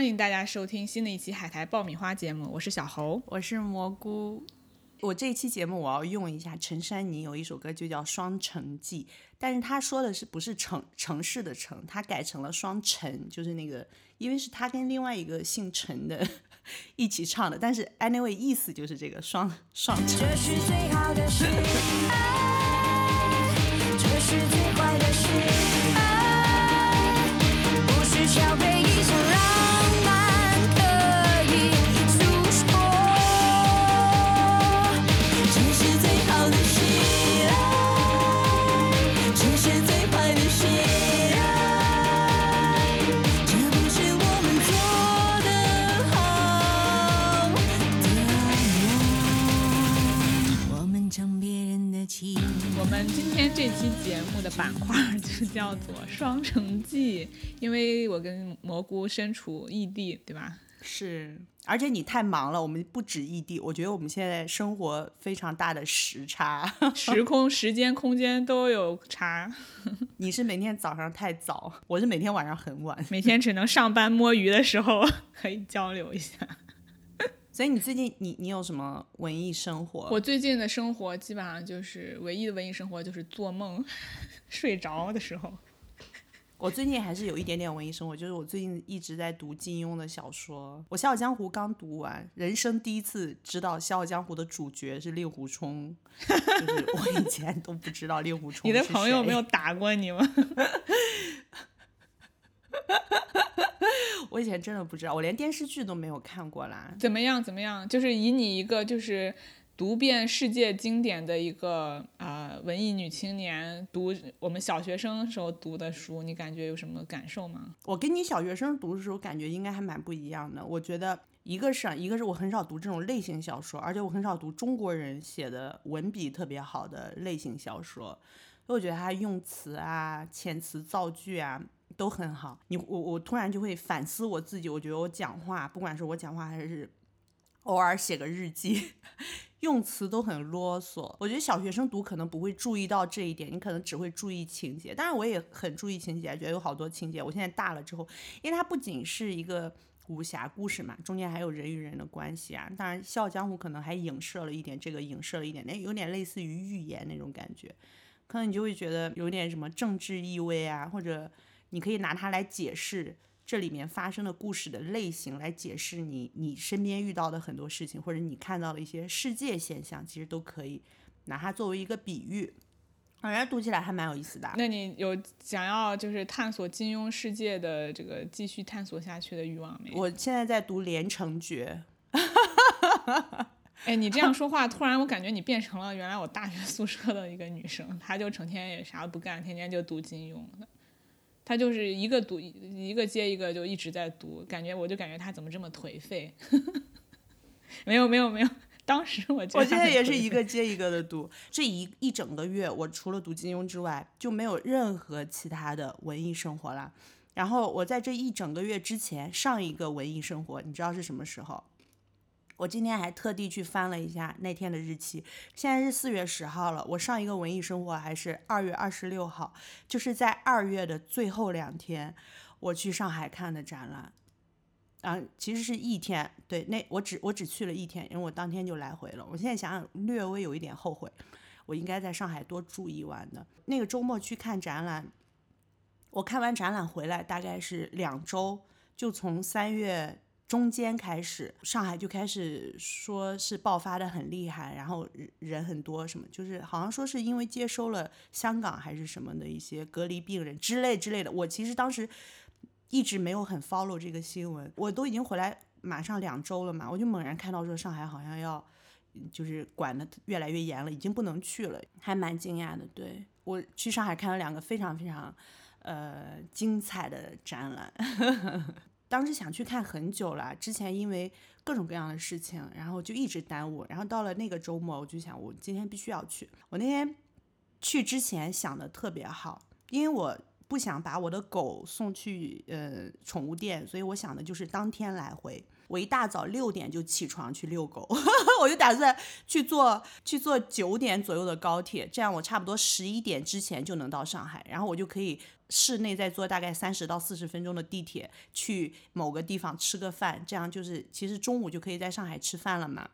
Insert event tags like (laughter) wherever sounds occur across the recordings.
欢迎大家收听新的一期海苔爆米花节目，我是小猴，我是蘑菇。我这一期节目我要用一下陈珊妮有一首歌就叫《双城记》，但是他说的是不是城城市的城，他改成了双城，就是那个，因为是他跟另外一个姓陈的 (laughs) 一起唱的，但是 anyway 意思就是这个双双城。这是最好的事，这是最坏的事。这期节目的板块就叫做《双城记》，因为我跟蘑菇身处异地，对吧？是，而且你太忙了，我们不止异地，我觉得我们现在生活非常大的时差，时空、时间、空间都有差。(laughs) 你是每天早上太早，我是每天晚上很晚，每天只能上班摸鱼的时候 (laughs) 可以交流一下。所以你最近你你有什么文艺生活？我最近的生活基本上就是唯一的文艺生活就是做梦，(laughs) 睡着的时候。(laughs) 我最近还是有一点点文艺生活，就是我最近一直在读金庸的小说。我《笑傲江湖》刚读完，人生第一次知道《笑傲江湖》的主角是令狐冲，(laughs) 就是我以前都不知道令狐冲。你的朋友没有打过你吗？我以前真的不知道，我连电视剧都没有看过啦。怎么样？怎么样？就是以你一个就是读遍世界经典的一个啊文艺女青年，读我们小学生时候读的书，你感觉有什么感受吗？我跟你小学生读的时候感觉应该还蛮不一样的。我觉得一个是一个是我很少读这种类型小说，而且我很少读中国人写的文笔特别好的类型小说，因为我觉得他用词啊、遣词造句啊。都很好，你我我突然就会反思我自己，我觉得我讲话，不管是我讲话还是偶尔写个日记，(laughs) 用词都很啰嗦。我觉得小学生读可能不会注意到这一点，你可能只会注意情节。当然我也很注意情节，觉得有好多情节。我现在大了之后，因为它不仅是一个武侠故事嘛，中间还有人与人的关系啊。当然《笑傲江湖》可能还影射了一点这个，影射了一点，那有点类似于寓言那种感觉，可能你就会觉得有点什么政治意味啊，或者。你可以拿它来解释这里面发生的故事的类型，来解释你你身边遇到的很多事情，或者你看到的一些世界现象，其实都可以拿它作为一个比喻，反正读起来还蛮有意思的。那你有想要就是探索金庸世界的这个继续探索下去的欲望没？我现在在读《连城诀》。(laughs) 哎，你这样说话，突然我感觉你变成了原来我大学宿舍的一个女生，她就成天也啥都不干，天天就读金庸。他就是一个读一个接一个就一直在读，感觉我就感觉他怎么这么颓废？(laughs) 没有没有没有，当时我我现在也是一个接一个的读，这一一整个月我除了读金庸之外就没有任何其他的文艺生活了。然后我在这一整个月之前上一个文艺生活，你知道是什么时候？我今天还特地去翻了一下那天的日期，现在是四月十号了。我上一个文艺生活还是二月二十六号，就是在二月的最后两天，我去上海看的展览。啊，其实是一天，对，那我只我只去了一天，因为我当天就来回了。我现在想想，略微有一点后悔，我应该在上海多住一晚的。那个周末去看展览，我看完展览回来大概是两周，就从三月。中间开始，上海就开始说是爆发的很厉害，然后人很多，什么就是好像说是因为接收了香港还是什么的一些隔离病人之类之类的。我其实当时一直没有很 follow 这个新闻，我都已经回来马上两周了嘛，我就猛然看到说上海好像要就是管的越来越严了，已经不能去了，还蛮惊讶的。对我去上海看了两个非常非常呃精彩的展览。当时想去看很久了，之前因为各种各样的事情，然后就一直耽误。然后到了那个周末，我就想我今天必须要去。我那天去之前想的特别好，因为我不想把我的狗送去呃宠物店，所以我想的就是当天来回。我一大早六点就起床去遛狗，(laughs) 我就打算去坐去坐九点左右的高铁，这样我差不多十一点之前就能到上海，然后我就可以市内再坐大概三十到四十分钟的地铁去某个地方吃个饭，这样就是其实中午就可以在上海吃饭了嘛。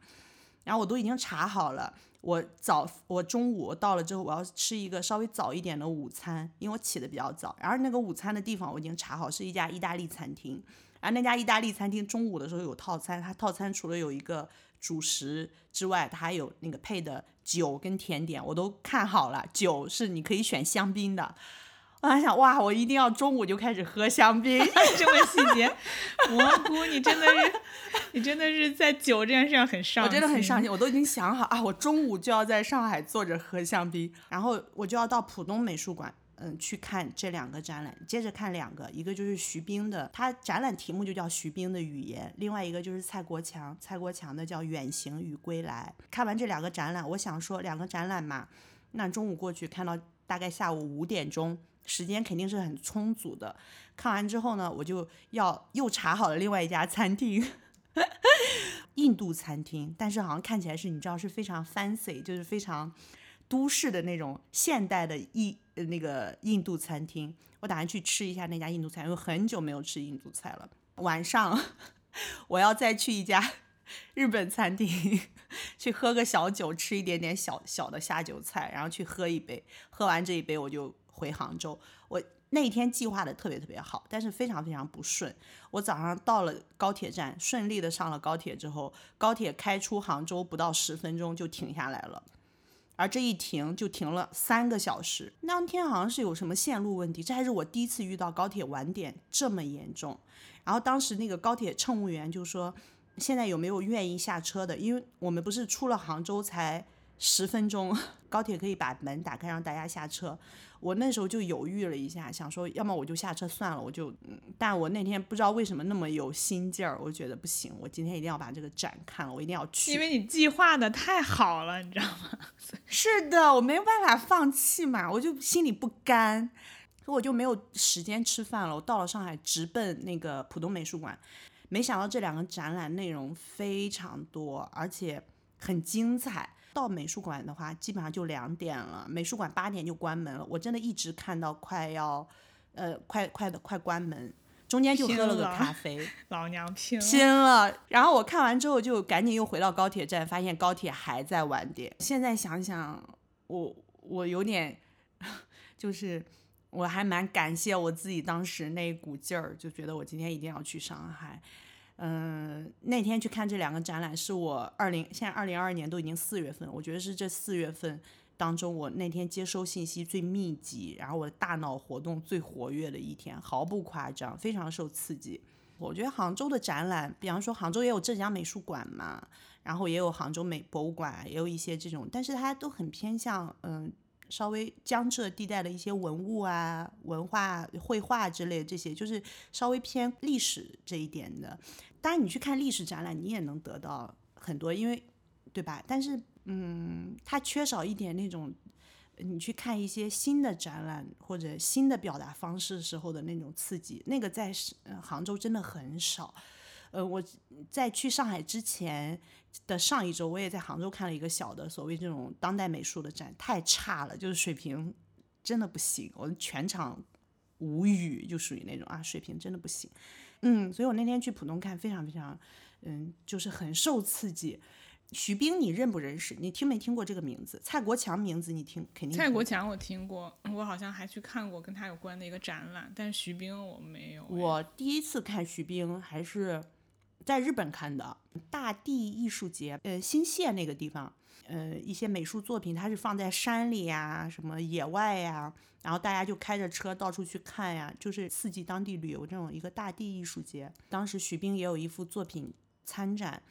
然后我都已经查好了，我早我中午到了之后，我要吃一个稍微早一点的午餐，因为我起的比较早。然后那个午餐的地方我已经查好，是一家意大利餐厅。然后那家意大利餐厅中午的时候有套餐，它套餐除了有一个主食之外，它还有那个配的酒跟甜点，我都看好了。酒是你可以选香槟的。我还想哇，我一定要中午就开始喝香槟，(laughs) 这么细节。蘑菇，你真的是，你真的是在酒这件事上很上心。我真的很上心，我都已经想好啊，我中午就要在上海坐着喝香槟，然后我就要到浦东美术馆，嗯，去看这两个展览，接着看两个，一个就是徐冰的，他展览题目就叫徐冰的语言，另外一个就是蔡国强，蔡国强的叫远行与归来。看完这两个展览，我想说两个展览嘛，那中午过去看到大概下午五点钟。时间肯定是很充足的。看完之后呢，我就要又查好了另外一家餐厅，(laughs) 印度餐厅，但是好像看起来是你知道是非常 fancy，就是非常都市的那种现代的印那个印度餐厅。我打算去吃一下那家印度菜，因为很久没有吃印度菜了。晚上 (laughs) 我要再去一家日本餐厅，去喝个小酒，吃一点点小小的下酒菜，然后去喝一杯。喝完这一杯，我就。回杭州，我那一天计划的特别特别好，但是非常非常不顺。我早上到了高铁站，顺利的上了高铁之后，高铁开出杭州不到十分钟就停下来了，而这一停就停了三个小时。那天好像是有什么线路问题，这还是我第一次遇到高铁晚点这么严重。然后当时那个高铁乘务员就说：“现在有没有愿意下车的？因为我们不是出了杭州才十分钟，高铁可以把门打开让大家下车。”我那时候就犹豫了一下，想说，要么我就下车算了，我就，但我那天不知道为什么那么有心劲儿，我就觉得不行，我今天一定要把这个展看了，我一定要去。因为你计划的太好了，你知道吗？(laughs) 是的，我没有办法放弃嘛，我就心里不甘，所以我就没有时间吃饭了。我到了上海，直奔那个浦东美术馆，没想到这两个展览内容非常多，而且很精彩。到美术馆的话，基本上就两点了。美术馆八点就关门了。我真的一直看到快要，呃，快快的快关门，中间就喝了个咖啡。(laughs) 老娘拼拼了！然后我看完之后就赶紧又回到高铁站，发现高铁还在晚点。现在想想，我我有点，(laughs) 就是我还蛮感谢我自己当时那一股劲儿，就觉得我今天一定要去上海。嗯，那天去看这两个展览，是我二零现在二零二二年都已经四月份，我觉得是这四月份当中我那天接收信息最密集，然后我的大脑活动最活跃的一天，毫不夸张，非常受刺激。我觉得杭州的展览，比方说杭州也有浙江美术馆嘛，然后也有杭州美博物馆，也有一些这种，但是它都很偏向嗯。稍微江浙地带的一些文物啊、文化、绘画之类这些，就是稍微偏历史这一点的。当然，你去看历史展览，你也能得到很多，因为对吧？但是，嗯，它缺少一点那种你去看一些新的展览或者新的表达方式时候的那种刺激，那个在杭州真的很少。呃，我在去上海之前的上一周，我也在杭州看了一个小的所谓这种当代美术的展，太差了，就是水平真的不行，我全场无语，就属于那种啊，水平真的不行。嗯，所以我那天去浦东看，非常非常，嗯，就是很受刺激。徐冰，你认不认识？你听没听过这个名字？蔡国强名字你听肯定。蔡国强我听过，我好像还去看过跟他有关的一个展览，但是徐冰我没有。我第一次看徐冰还是。在日本看的大地艺术节，呃，新泻那个地方，呃，一些美术作品，它是放在山里呀，什么野外呀，然后大家就开着车到处去看呀，就是刺激当地旅游这种一个大地艺术节。当时徐冰也有一幅作品参展，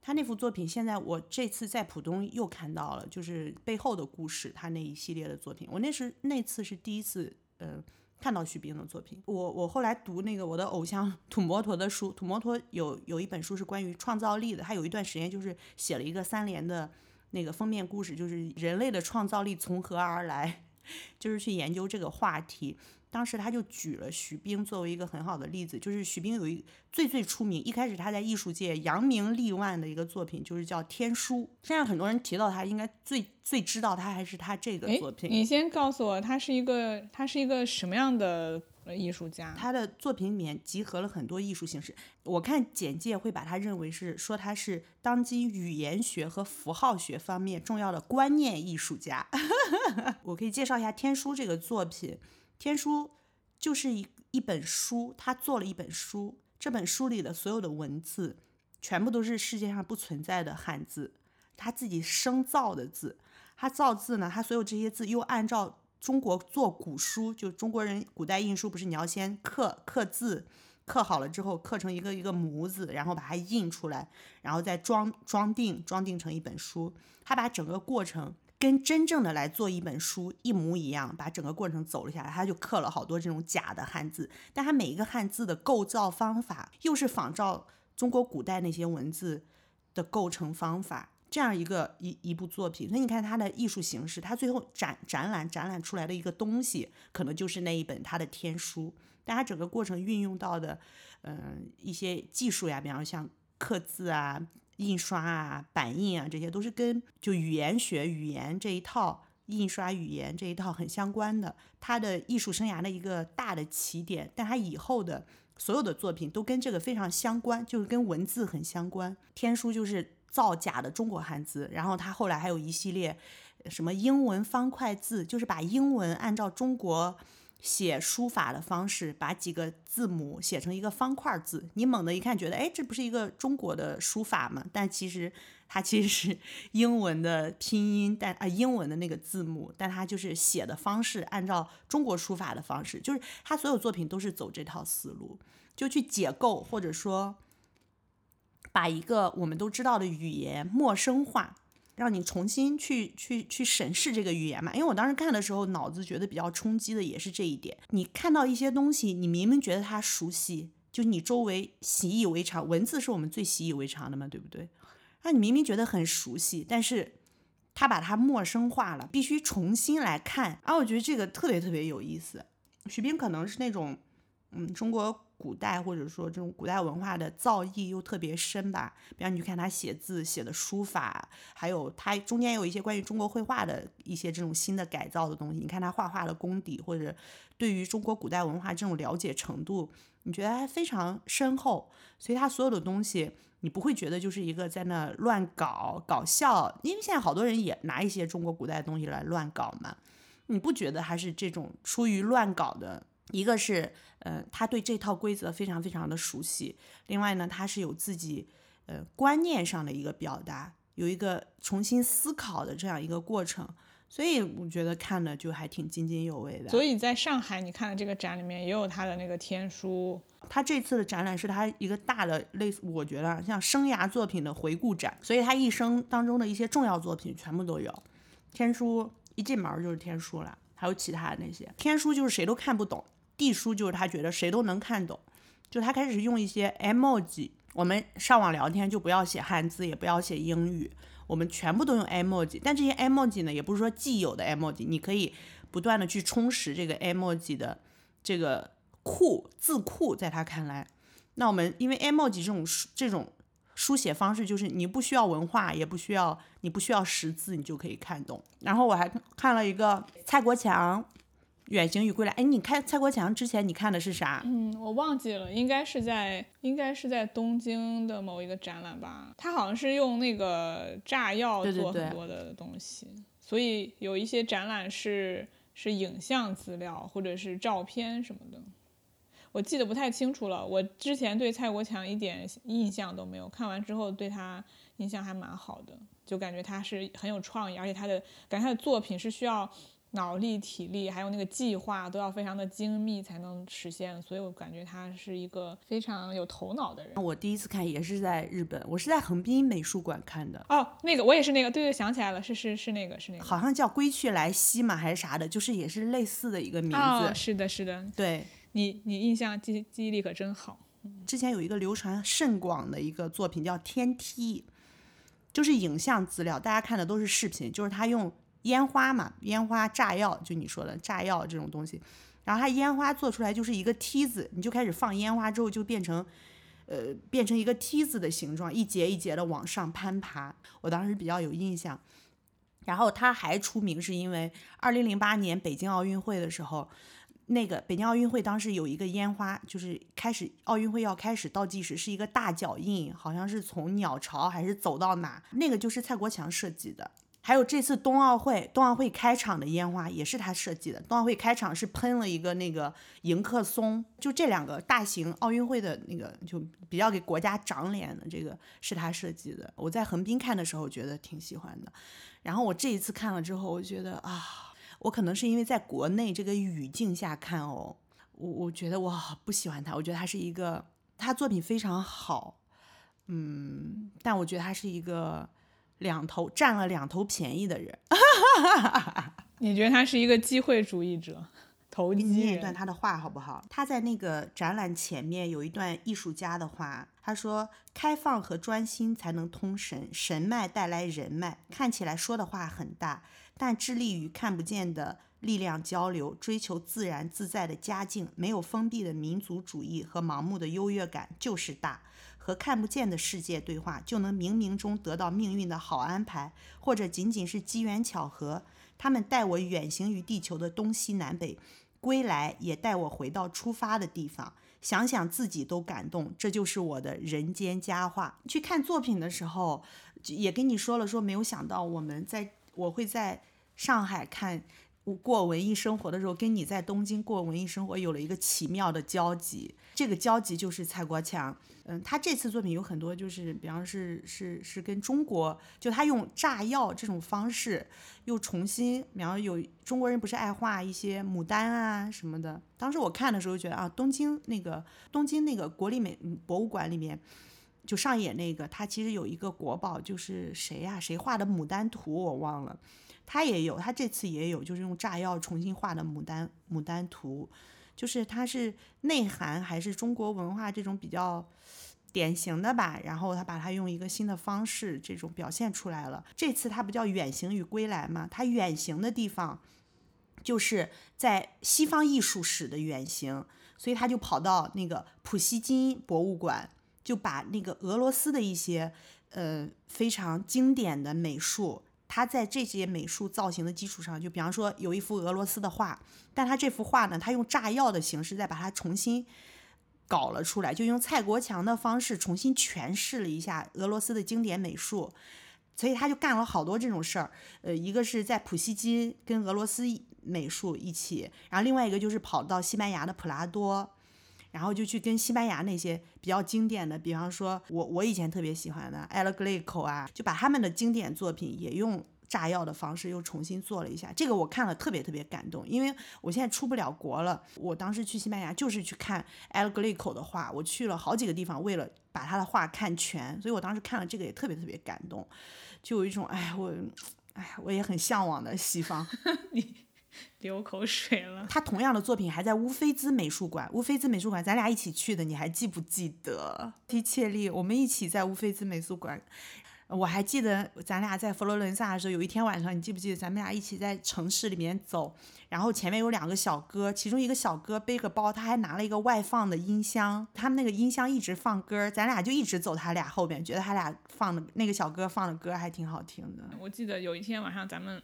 他那幅作品现在我这次在浦东又看到了，就是背后的故事，他那一系列的作品，我那是那次是第一次，呃。看到徐冰的作品，我我后来读那个我的偶像 (laughs) 土摩托的书，土摩托有有一本书是关于创造力的，他有一段时间就是写了一个三联的那个封面故事，就是人类的创造力从何而来，(laughs) 就是去研究这个话题。当时他就举了徐冰作为一个很好的例子，就是徐冰有一最最出名，一开始他在艺术界扬名立万的一个作品，就是叫《天书》。现在很多人提到他，应该最最知道他还是他这个作品。你先告诉我，他是一个他是一个什么样的艺术家？他的作品里面集合了很多艺术形式。我看简介会把他认为是说他是当今语言学和符号学方面重要的观念艺术家。(laughs) 我可以介绍一下《天书》这个作品。天书就是一一本书，他做了一本书，这本书里的所有的文字全部都是世界上不存在的汉字，他自己生造的字。他造字呢，他所有这些字又按照中国做古书，就中国人古代印书不是你要先刻刻字，刻好了之后刻成一个一个模子，然后把它印出来，然后再装装订装订成一本书。他把整个过程。跟真正的来做一本书一模一样，把整个过程走了下来，他就刻了好多这种假的汉字，但他每一个汉字的构造方法又是仿照中国古代那些文字的构成方法，这样一个一一部作品。所以你看他的艺术形式，他最后展展览展览出来的一个东西，可能就是那一本他的天书，但他整个过程运用到的，嗯，一些技术呀，比方像刻字啊。印刷啊，版印啊，这些都是跟就语言学、语言这一套、印刷语言这一套很相关的。他的艺术生涯的一个大的起点，但他以后的所有的作品都跟这个非常相关，就是跟文字很相关。天书就是造假的中国汉字，然后他后来还有一系列什么英文方块字，就是把英文按照中国。写书法的方式，把几个字母写成一个方块字，你猛的一看觉得，哎，这不是一个中国的书法吗？但其实它其实是英文的拼音，但啊英文的那个字母，但它就是写的方式按照中国书法的方式，就是他所有作品都是走这套思路，就去解构或者说把一个我们都知道的语言陌生化。让你重新去去去审视这个语言嘛？因为我当时看的时候，脑子觉得比较冲击的也是这一点。你看到一些东西，你明明觉得它熟悉，就你周围习以为常，文字是我们最习以为常的嘛，对不对？那你明明觉得很熟悉，但是他把它陌生化了，必须重新来看。啊，我觉得这个特别特别有意思。徐冰可能是那种，嗯，中国。古代或者说这种古代文化的造诣又特别深吧，比方你去看他写字写的书法，还有他中间有一些关于中国绘画的一些这种新的改造的东西。你看他画画的功底或者对于中国古代文化这种了解程度，你觉得还非常深厚。所以他所有的东西，你不会觉得就是一个在那乱搞搞笑，因为现在好多人也拿一些中国古代的东西来乱搞嘛，你不觉得还是这种出于乱搞的？一个是，呃，他对这套规则非常非常的熟悉。另外呢，他是有自己，呃，观念上的一个表达，有一个重新思考的这样一个过程。所以我觉得看的就还挺津津有味的。所以在上海，你看的这个展里面也有他的那个天书。他这次的展览是他一个大的类似，我觉得像生涯作品的回顾展。所以他一生当中的一些重要作品全部都有。天书一进门就是天书了，还有其他的那些。天书就是谁都看不懂。地书就是他觉得谁都能看懂，就他开始用一些 emoji。我们上网聊天就不要写汉字，也不要写英语，我们全部都用 emoji。但这些 emoji 呢，也不是说既有的 emoji，你可以不断的去充实这个 emoji 的这个库字库。在他看来，那我们因为 emoji 这种这种书写方式，就是你不需要文化，也不需要你不需要识字，你就可以看懂。然后我还看了一个蔡国强。远行与归来，哎，你看蔡国强之前你看的是啥？嗯，我忘记了，应该是在应该是在东京的某一个展览吧。他好像是用那个炸药做很多的东西，所以有一些展览是是影像资料或者是照片什么的，我记得不太清楚了。我之前对蔡国强一点印象都没有，看完之后对他印象还蛮好的，就感觉他是很有创意，而且他的感觉他的作品是需要。脑力、体力，还有那个计划都要非常的精密才能实现，所以我感觉他是一个非常有头脑的人。我第一次看也是在日本，我是在横滨美术馆看的。哦，那个我也是那个，对对，想起来了，是是是那个是那个，好像叫归去来兮嘛，还是啥的，就是也是类似的一个名字。是的，是的，对你你印象记记忆力可真好。之前有一个流传甚广的一个作品叫《天梯》，就是影像资料，大家看的都是视频，就是他用。烟花嘛，烟花炸药，就你说的炸药这种东西，然后它烟花做出来就是一个梯子，你就开始放烟花之后就变成，呃，变成一个梯子的形状，一节一节的往上攀爬。我当时比较有印象。然后它还出名是因为二零零八年北京奥运会的时候。那个北京奥运会当时有一个烟花，就是开始奥运会要开始倒计时，是一个大脚印，好像是从鸟巢还是走到哪，那个就是蔡国强设计的。还有这次冬奥会，冬奥会开场的烟花也是他设计的。冬奥会开场是喷了一个那个迎客松，就这两个大型奥运会的那个就比较给国家长脸的，这个是他设计的。我在横滨看的时候觉得挺喜欢的，然后我这一次看了之后，我觉得啊。我可能是因为在国内这个语境下看哦，我我觉得我不喜欢他，我觉得他是一个他作品非常好，嗯，但我觉得他是一个两头占了两头便宜的人。(laughs) 你觉得他是一个机会主义者？投机？念一段他的话好不好？他在那个展览前面有一段艺术家的话，他说：“开放和专心才能通神，神脉带来人脉。”看起来说的话很大。但致力于看不见的力量交流，追求自然自在的佳境，没有封闭的民族主义和盲目的优越感，就是大。和看不见的世界对话，就能冥冥中得到命运的好安排，或者仅仅是机缘巧合。他们带我远行于地球的东西南北，归来也带我回到出发的地方。想想自己都感动，这就是我的人间佳话。去看作品的时候，也跟你说了，说没有想到我们在。我会在上海看过文艺生活的时候，跟你在东京过文艺生活有了一个奇妙的交集。这个交集就是蔡国强，嗯，他这次作品有很多就是，比方是是是跟中国，就他用炸药这种方式又重新，比方有中国人不是爱画一些牡丹啊什么的。当时我看的时候觉得啊，东京那个东京那个国立美博物馆里面。就上演那个，他其实有一个国宝，就是谁呀？谁画的牡丹图我忘了，他也有，他这次也有，就是用炸药重新画的牡丹牡丹图，就是它是内涵还是中国文化这种比较典型的吧。然后他把它用一个新的方式这种表现出来了。这次他不叫远行与归来吗？他远行的地方就是在西方艺术史的远行，所以他就跑到那个普希金博物馆。就把那个俄罗斯的一些呃非常经典的美术，他在这些美术造型的基础上，就比方说有一幅俄罗斯的画，但他这幅画呢，他用炸药的形式再把它重新搞了出来，就用蔡国强的方式重新诠释了一下俄罗斯的经典美术，所以他就干了好多这种事儿。呃，一个是在普希金跟俄罗斯美术一起，然后另外一个就是跑到西班牙的普拉多。然后就去跟西班牙那些比较经典的，比方说我我以前特别喜欢的埃勒格雷口啊，就把他们的经典作品也用炸药的方式又重新做了一下。这个我看了特别特别感动，因为我现在出不了国了。我当时去西班牙就是去看埃勒格雷口的画，我去了好几个地方，为了把他的画看全。所以我当时看了这个也特别特别感动，就有一种哎我哎我也很向往的西方。你。(laughs) (laughs) 流口水了。他同样的作品还在乌菲兹美术馆。乌菲兹美术馆，咱俩一起去的，你还记不记得？提切利，我们一起在乌菲兹美术馆。我还记得咱俩在佛罗伦萨的时候，有一天晚上，你记不记得咱们俩一起在城市里面走，然后前面有两个小哥，其中一个小哥背个包，他还拿了一个外放的音箱，他们那个音箱一直放歌，咱俩就一直走他俩后边，觉得他俩放的那个小哥放的歌还挺好听的。我记得有一天晚上咱们。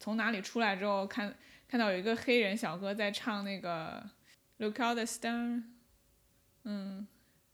从哪里出来之后，看看到有一个黑人小哥在唱那个 Look out the star，嗯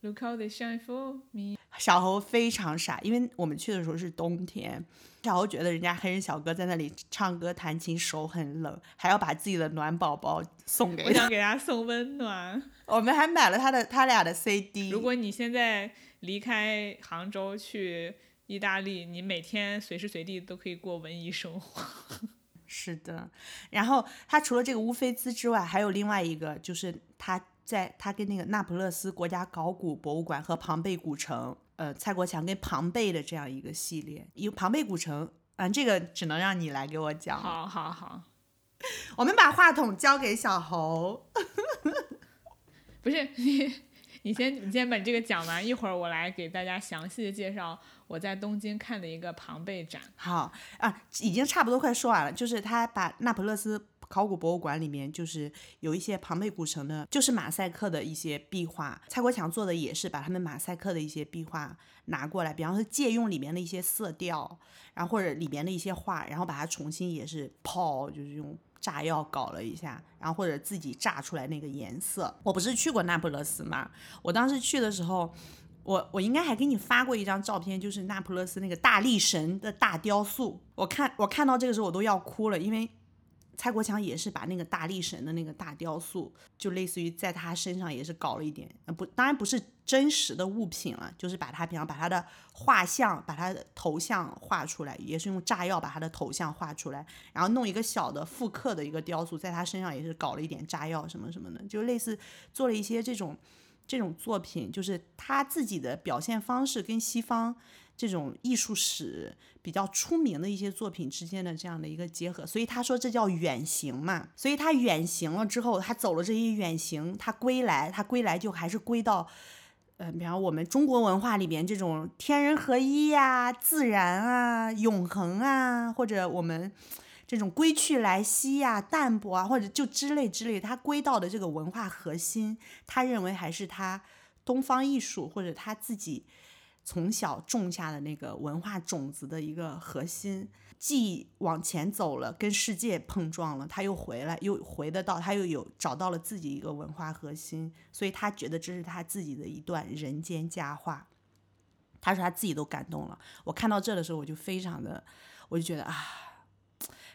，Look out the shine for me。小猴非常傻，因为我们去的时候是冬天，小猴觉得人家黑人小哥在那里唱歌弹琴手很冷，还要把自己的暖宝宝送给我想 (laughs) 给他送温暖。我们还买了他的他俩的 CD。如果你现在离开杭州去。意大利，你每天随时随地都可以过文艺生活。(laughs) 是的，然后他除了这个乌菲兹之外，还有另外一个，就是他在他跟那个那不勒斯国家考古博物馆和庞贝古城，呃，蔡国强跟庞贝的这样一个系列。有庞贝古城，嗯，这个只能让你来给我讲。好好好，我们把话筒交给小猴。(laughs) 不是你，你先你先把这个讲完，一会儿我来给大家详细的介绍。我在东京看的一个庞贝展，好啊，已经差不多快说完了。就是他把那不勒斯考古博物馆里面就是有一些庞贝古城的，就是马赛克的一些壁画。蔡国强做的也是把他们马赛克的一些壁画拿过来，比方说借用里面的一些色调，然后或者里面的一些画，然后把它重新也是泡，就是用炸药搞了一下，然后或者自己炸出来那个颜色。我不是去过那不勒斯吗？我当时去的时候。我我应该还给你发过一张照片，就是那不勒斯那个大力神的大雕塑。我看我看到这个时候我都要哭了，因为蔡国强也是把那个大力神的那个大雕塑，就类似于在他身上也是搞了一点，呃不，当然不是真实的物品了，就是把他比方把他的画像，把他的头像画出来，也是用炸药把他的头像画出来，然后弄一个小的复刻的一个雕塑，在他身上也是搞了一点炸药什么什么的，就类似做了一些这种。这种作品就是他自己的表现方式，跟西方这种艺术史比较出名的一些作品之间的这样的一个结合，所以他说这叫远行嘛。所以他远行了之后，他走了这些远行，他归来，他归来就还是归到，呃，比方我们中国文化里边这种天人合一呀、自然啊、永恒啊，或者我们。这种归去来兮呀、淡泊啊，或者就之类之类，他归到的这个文化核心，他认为还是他东方艺术或者他自己从小种下的那个文化种子的一个核心。既往前走了，跟世界碰撞了，他又回来，又回得到，他又有找到了自己一个文化核心，所以他觉得这是他自己的一段人间佳话。他说他自己都感动了。我看到这的时候，我就非常的，我就觉得啊。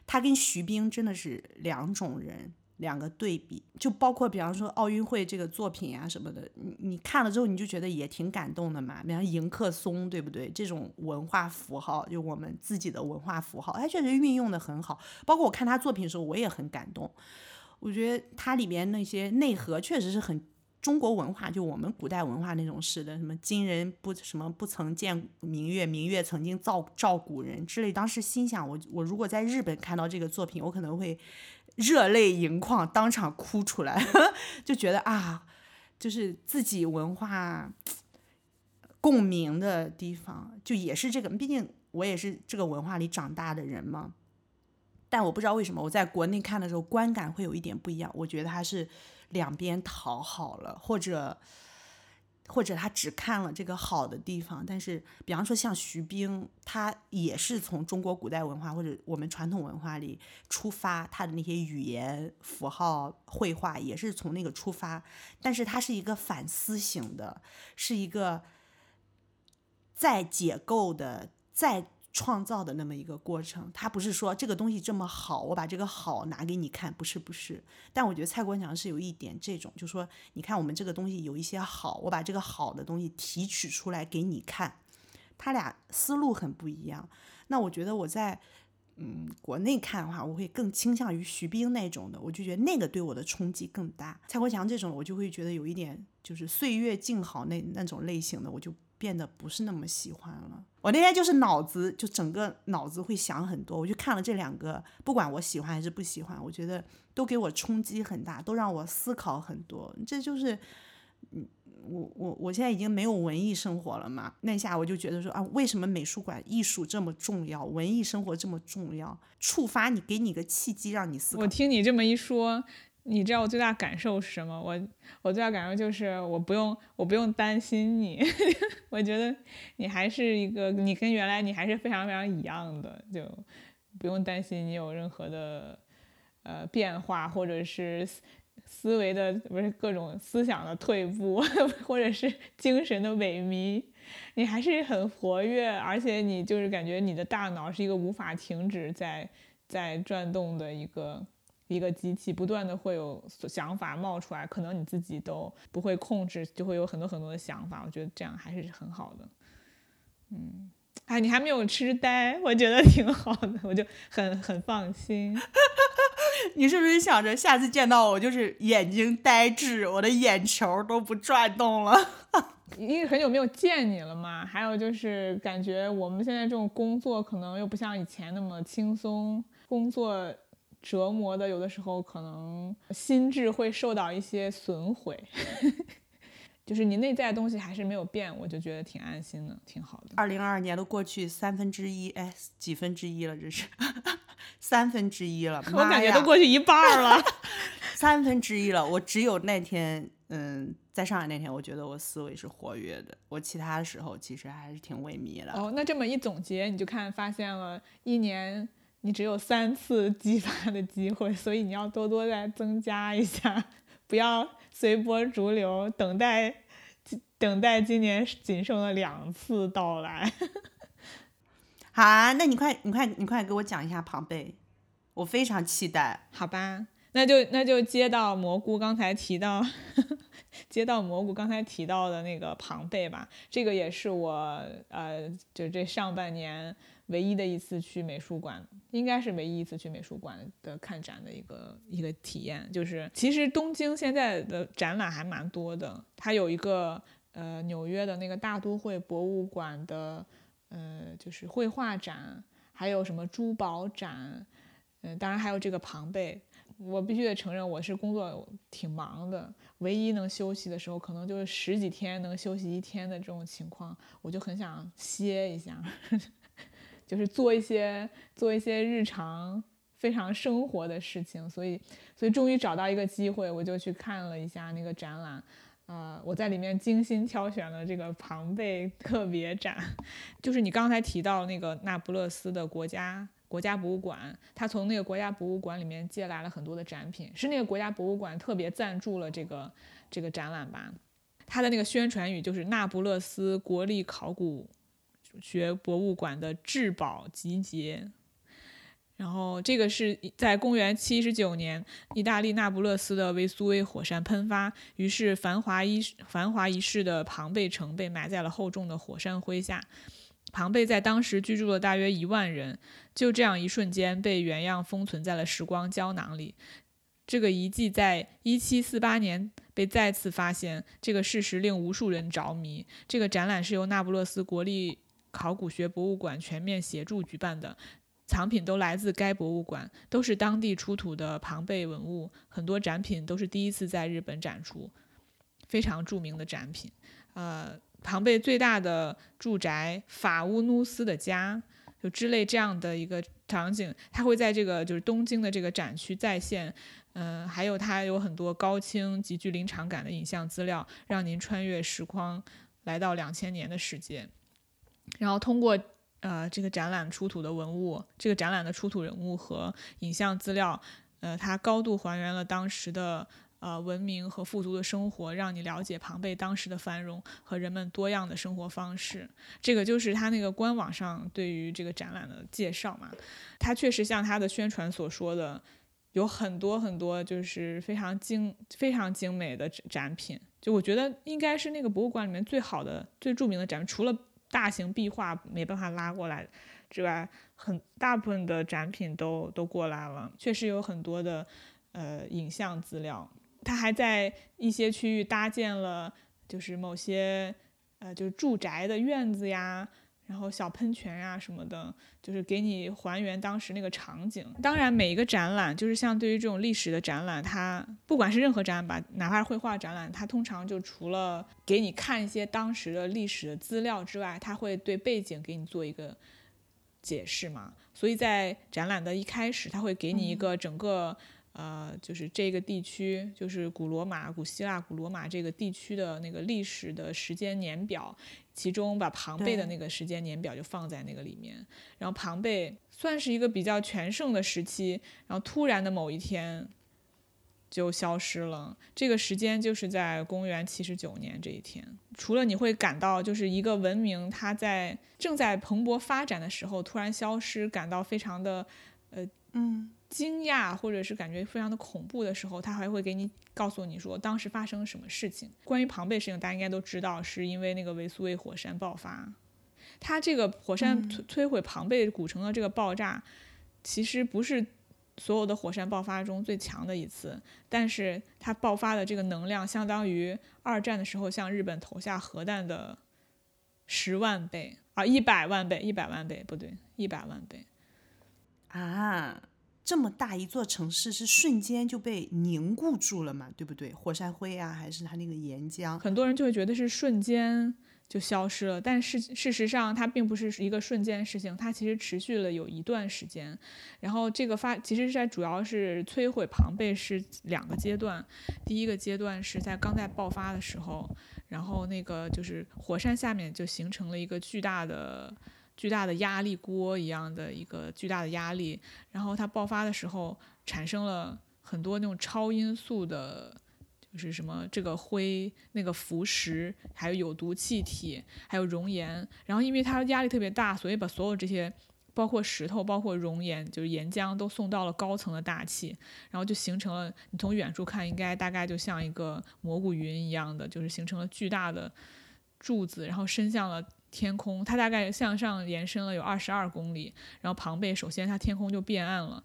他跟徐冰真的是两种人，两个对比，就包括比方说奥运会这个作品啊什么的，你你看了之后你就觉得也挺感动的嘛。比方迎客松，对不对？这种文化符号，就我们自己的文化符号，他确实运用的很好。包括我看他作品的时候，我也很感动。我觉得它里边那些内核确实是很。中国文化就我们古代文化那种似的，什么今人不什么不曾见明月，明月曾经照照古人之类。当时心想，我我如果在日本看到这个作品，我可能会热泪盈眶，当场哭出来，(laughs) 就觉得啊，就是自己文化共鸣的地方，就也是这个。毕竟我也是这个文化里长大的人嘛。但我不知道为什么我在国内看的时候观感会有一点不一样，我觉得他是。两边讨好了，或者或者他只看了这个好的地方，但是比方说像徐冰，他也是从中国古代文化或者我们传统文化里出发，他的那些语言符号绘画也是从那个出发，但是他是一个反思型的，是一个在解构的，在。创造的那么一个过程，他不是说这个东西这么好，我把这个好拿给你看，不是不是。但我觉得蔡国强是有一点这种，就说你看我们这个东西有一些好，我把这个好的东西提取出来给你看，他俩思路很不一样。那我觉得我在嗯国内看的话，我会更倾向于徐冰那种的，我就觉得那个对我的冲击更大。蔡国强这种，我就会觉得有一点就是岁月静好那那种类型的，我就。变得不是那么喜欢了。我那天就是脑子就整个脑子会想很多，我就看了这两个，不管我喜欢还是不喜欢，我觉得都给我冲击很大，都让我思考很多。这就是，嗯，我我我现在已经没有文艺生活了嘛，那下我就觉得说啊，为什么美术馆艺术这么重要，文艺生活这么重要？触发你，给你个契机让你思考。我听你这么一说。你知道我最大感受是什么？我我最大感受就是我不用我不用担心你，(laughs) 我觉得你还是一个你跟原来你还是非常非常一样的，就不用担心你有任何的呃变化，或者是思维的不是各种思想的退步，(laughs) 或者是精神的萎靡，你还是很活跃，而且你就是感觉你的大脑是一个无法停止在在转动的一个。一个机器不断的会有想法冒出来，可能你自己都不会控制，就会有很多很多的想法。我觉得这样还是很好的。嗯，哎，你还没有痴呆，我觉得挺好的，我就很很放心。(laughs) 你是不是想着下次见到我就是眼睛呆滞，我的眼球都不转动了？(laughs) 因为很久没有见你了嘛，还有就是感觉我们现在这种工作可能又不像以前那么轻松，工作。折磨的，有的时候可能心智会受到一些损毁，(laughs) 就是你内在的东西还是没有变，我就觉得挺安心的，挺好的。二零二二年都过去三分之一，哎，几分之一了，这是。(laughs) 三分之一了，(laughs) 我感觉都过去一半儿了。三分之一了。我只有那天，嗯，在上海那天，我觉得我思维是活跃的，我其他时候其实还是挺萎靡的。哦，那这么一总结，你就看发现了，一年你只有三次激发的机会，所以你要多多再增加一下，不要随波逐流，等待等待今年仅剩的两次到来。(laughs) 好啊，那你快，你快，你快给我讲一下庞贝，我非常期待。好吧，那就那就接到蘑菇刚才提到，(laughs) 接到蘑菇刚才提到的那个庞贝吧，这个也是我呃，就这上半年唯一的一次去美术馆，应该是唯一一次去美术馆的看展的一个一个体验。就是其实东京现在的展览还蛮多的，它有一个呃纽约的那个大都会博物馆的呃就是绘画展，还有什么珠宝展。嗯，当然还有这个庞贝，我必须得承认，我是工作挺忙的，唯一能休息的时候，可能就是十几天能休息一天的这种情况，我就很想歇一下，就是做一些做一些日常非常生活的事情，所以所以终于找到一个机会，我就去看了一下那个展览。呃，我在里面精心挑选了这个庞贝特别展，(laughs) 就是你刚才提到那个那不勒斯的国家国家博物馆，他从那个国家博物馆里面借来了很多的展品，是那个国家博物馆特别赞助了这个这个展览吧。他的那个宣传语就是那不勒斯国立考古学博物馆的至宝集结。然后这个是在公元七十九年，意大利那不勒斯的维苏威火山喷发，于是繁华一繁华一世的庞贝城被埋在了厚重的火山灰下。庞贝在当时居住了大约一万人，就这样一瞬间被原样封存在了时光胶囊里。这个遗迹在一七四八年被再次发现，这个事实令无数人着迷。这个展览是由那不勒斯国立考古学博物馆全面协助举办的。藏品都来自该博物馆，都是当地出土的庞贝文物，很多展品都是第一次在日本展出，非常著名的展品。呃，庞贝最大的住宅法乌努斯的家，就之类这样的一个场景，它会在这个就是东京的这个展区再现。嗯、还有它有很多高清、极具临场感的影像资料，让您穿越时光，来到两千年的世界，然后通过。呃，这个展览出土的文物，这个展览的出土人物和影像资料，呃，它高度还原了当时的呃文明和富足的生活，让你了解庞贝当时的繁荣和人们多样的生活方式。这个就是它那个官网上对于这个展览的介绍嘛。它确实像它的宣传所说的，有很多很多就是非常精、非常精美的展品。就我觉得应该是那个博物馆里面最好的、最著名的展品，除了。大型壁画没办法拉过来之外，很大部分的展品都都过来了，确实有很多的呃影像资料。他还在一些区域搭建了，就是某些呃就是住宅的院子呀，然后小喷泉呀什么的，就是给你还原当时那个场景。当然，每一个展览，就是像对于这种历史的展览，它不管是任何展览吧，哪怕是绘画展览，它通常就除了给你看一些当时的历史的资料之外，它会对背景给你做一个解释嘛。所以在展览的一开始，它会给你一个整个。呃，就是这个地区，就是古罗马、古希腊、古罗马这个地区的那个历史的时间年表，其中把庞贝的那个时间年表就放在那个里面。然后庞贝算是一个比较全盛的时期，然后突然的某一天就消失了。这个时间就是在公元七十九年这一天。除了你会感到，就是一个文明它在正在蓬勃发展的时候突然消失，感到非常的呃嗯。惊讶或者是感觉非常的恐怖的时候，他还会给你告诉你说当时发生什么事情。关于庞贝事情，大家应该都知道，是因为那个维苏威火山爆发。它这个火山摧摧毁庞贝古城的这个爆炸，其实不是所有的火山爆发中最强的一次，但是它爆发的这个能量相当于二战的时候向日本投下核弹的十万倍啊，一百万倍，一百万倍不对，一百万倍啊。这么大一座城市是瞬间就被凝固住了嘛？对不对？火山灰啊，还是它那个岩浆？很多人就会觉得是瞬间就消失了。但是事实上，它并不是一个瞬间事情，它其实持续了有一段时间。然后这个发，其实是在主要是摧毁庞贝是两个阶段。第一个阶段是在刚在爆发的时候，然后那个就是火山下面就形成了一个巨大的、巨大的压力锅一样的一个巨大的压力。然后它爆发的时候产生了很多那种超音速的。就是什么这个灰、那个浮石，还有有毒气体，还有熔岩。然后因为它压力特别大，所以把所有这些，包括石头、包括熔岩，就是岩浆，都送到了高层的大气，然后就形成了。你从远处看，应该大概就像一个蘑菇云一样的，就是形成了巨大的柱子，然后伸向了天空。它大概向上延伸了有二十二公里。然后庞贝首先它天空就变暗了，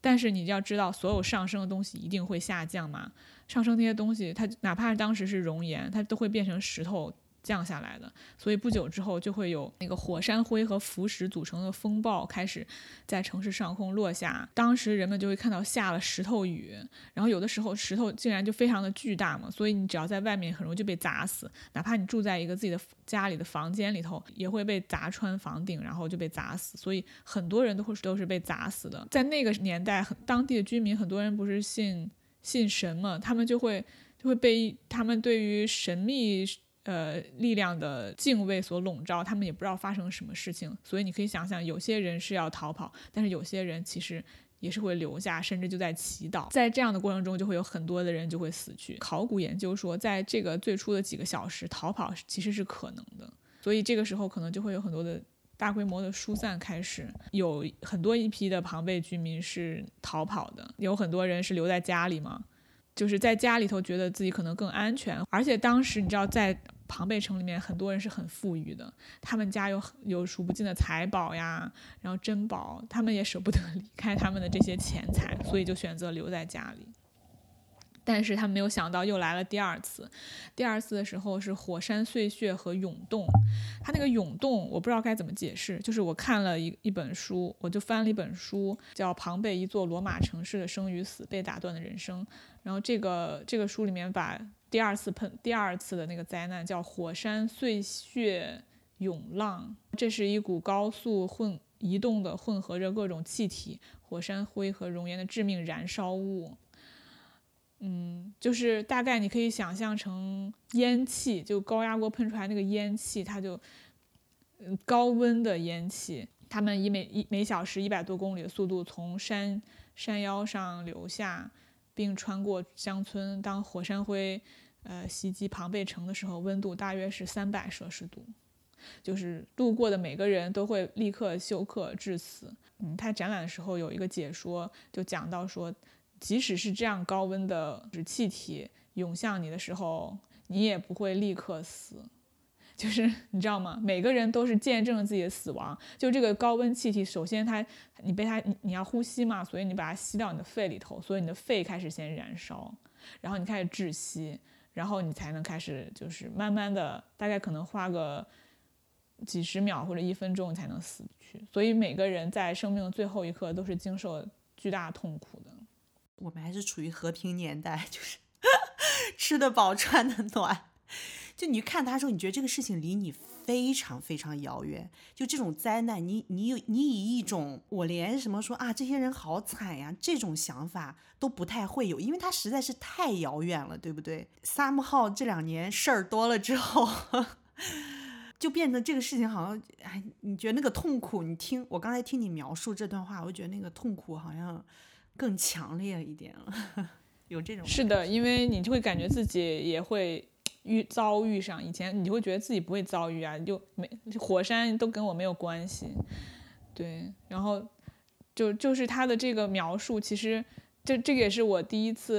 但是你要知道，所有上升的东西一定会下降嘛。上升那些东西，它哪怕当时是熔岩，它都会变成石头降下来的。所以不久之后就会有那个火山灰和浮石组成的风暴开始在城市上空落下。当时人们就会看到下了石头雨，然后有的时候石头竟然就非常的巨大嘛，所以你只要在外面很容易就被砸死。哪怕你住在一个自己的家里的房间里头，也会被砸穿房顶，然后就被砸死。所以很多人都会都是被砸死的。在那个年代，当地的居民很多人不是信。信神嘛，他们就会就会被他们对于神秘呃力量的敬畏所笼罩，他们也不知道发生了什么事情，所以你可以想象，有些人是要逃跑，但是有些人其实也是会留下，甚至就在祈祷。在这样的过程中，就会有很多的人就会死去。考古研究说，在这个最初的几个小时，逃跑其实是可能的，所以这个时候可能就会有很多的大规模的疏散开始，有很多一批的庞贝居民是逃跑的，有很多人是留在家里嘛，就是在家里头觉得自己可能更安全，而且当时你知道在庞贝城里面很多人是很富裕的，他们家有有数不尽的财宝呀，然后珍宝，他们也舍不得离开他们的这些钱财，所以就选择留在家里。但是他们没有想到又来了第二次，第二次的时候是火山碎屑和涌动，它那个涌动我不知道该怎么解释，就是我看了一一本书，我就翻了一本书，叫《庞贝一座罗马城市的生与死：被打断的人生》，然后这个这个书里面把第二次喷第二次的那个灾难叫火山碎屑涌浪，这是一股高速混移动的混合着各种气体、火山灰和熔岩的致命燃烧物。嗯，就是大概你可以想象成烟气，就高压锅喷出来那个烟气，它就，高温的烟气，他们以每一每小时一百多公里的速度从山山腰上流下，并穿过乡村。当火山灰，呃，袭击庞贝城的时候，温度大约是三百摄氏度，就是路过的每个人都会立刻休克致死。嗯，他展览的时候有一个解说，就讲到说。即使是这样高温的气体涌向你的时候，你也不会立刻死，就是你知道吗？每个人都是见证了自己的死亡。就这个高温气体，首先它你被它你你要呼吸嘛，所以你把它吸到你的肺里头，所以你的肺开始先燃烧，然后你开始窒息，然后你才能开始就是慢慢的，大概可能花个几十秒或者一分钟才能死去。所以每个人在生命的最后一刻都是经受巨大痛苦的。我们还是处于和平年代，就是 (laughs) 吃得饱穿得暖。就你看他说，你觉得这个事情离你非常非常遥远。就这种灾难，你你有你以一种我连什么说啊，这些人好惨呀这种想法都不太会有，因为他实在是太遥远了，对不对？萨姆号这两年事儿多了之后，(laughs) 就变成这个事情好像哎，你觉得那个痛苦？你听我刚才听你描述这段话，我觉得那个痛苦好像。更强烈一点了，(laughs) 有这种是的，因为你就会感觉自己也会遇遭遇上，以前你就会觉得自己不会遭遇啊，你就没火山都跟我没有关系，对，然后就就是他的这个描述，其实这这个也是我第一次